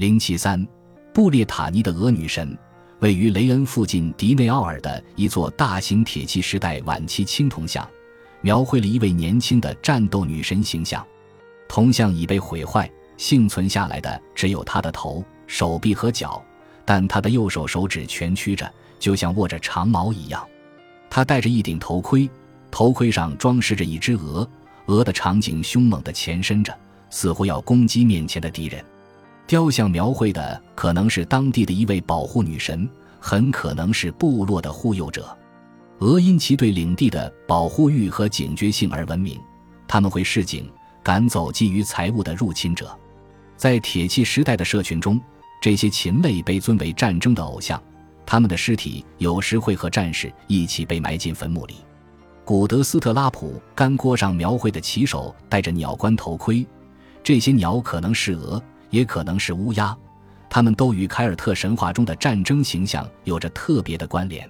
零七三，布列塔尼的鹅女神，位于雷恩附近迪内奥尔的一座大型铁器时代晚期青铜像，描绘了一位年轻的战斗女神形象。铜像已被毁坏，幸存下来的只有她的头、手臂和脚，但她的右手手指蜷曲着，就像握着长矛一样。她戴着一顶头盔，头盔上装饰着一只鹅，鹅的长颈凶猛地前伸着，似乎要攻击面前的敌人。雕像描绘的可能是当地的一位保护女神，很可能是部落的护佑者。鹅因其对领地的保护欲和警觉性而闻名，他们会示警。赶走觊觎财物的入侵者，在铁器时代的社群中，这些禽类被尊为战争的偶像，他们的尸体有时会和战士一起被埋进坟墓里。古德斯特拉普干锅上描绘的骑手戴着鸟冠头盔，这些鸟可能是鹅，也可能是乌鸦，它们都与凯尔特神话中的战争形象有着特别的关联。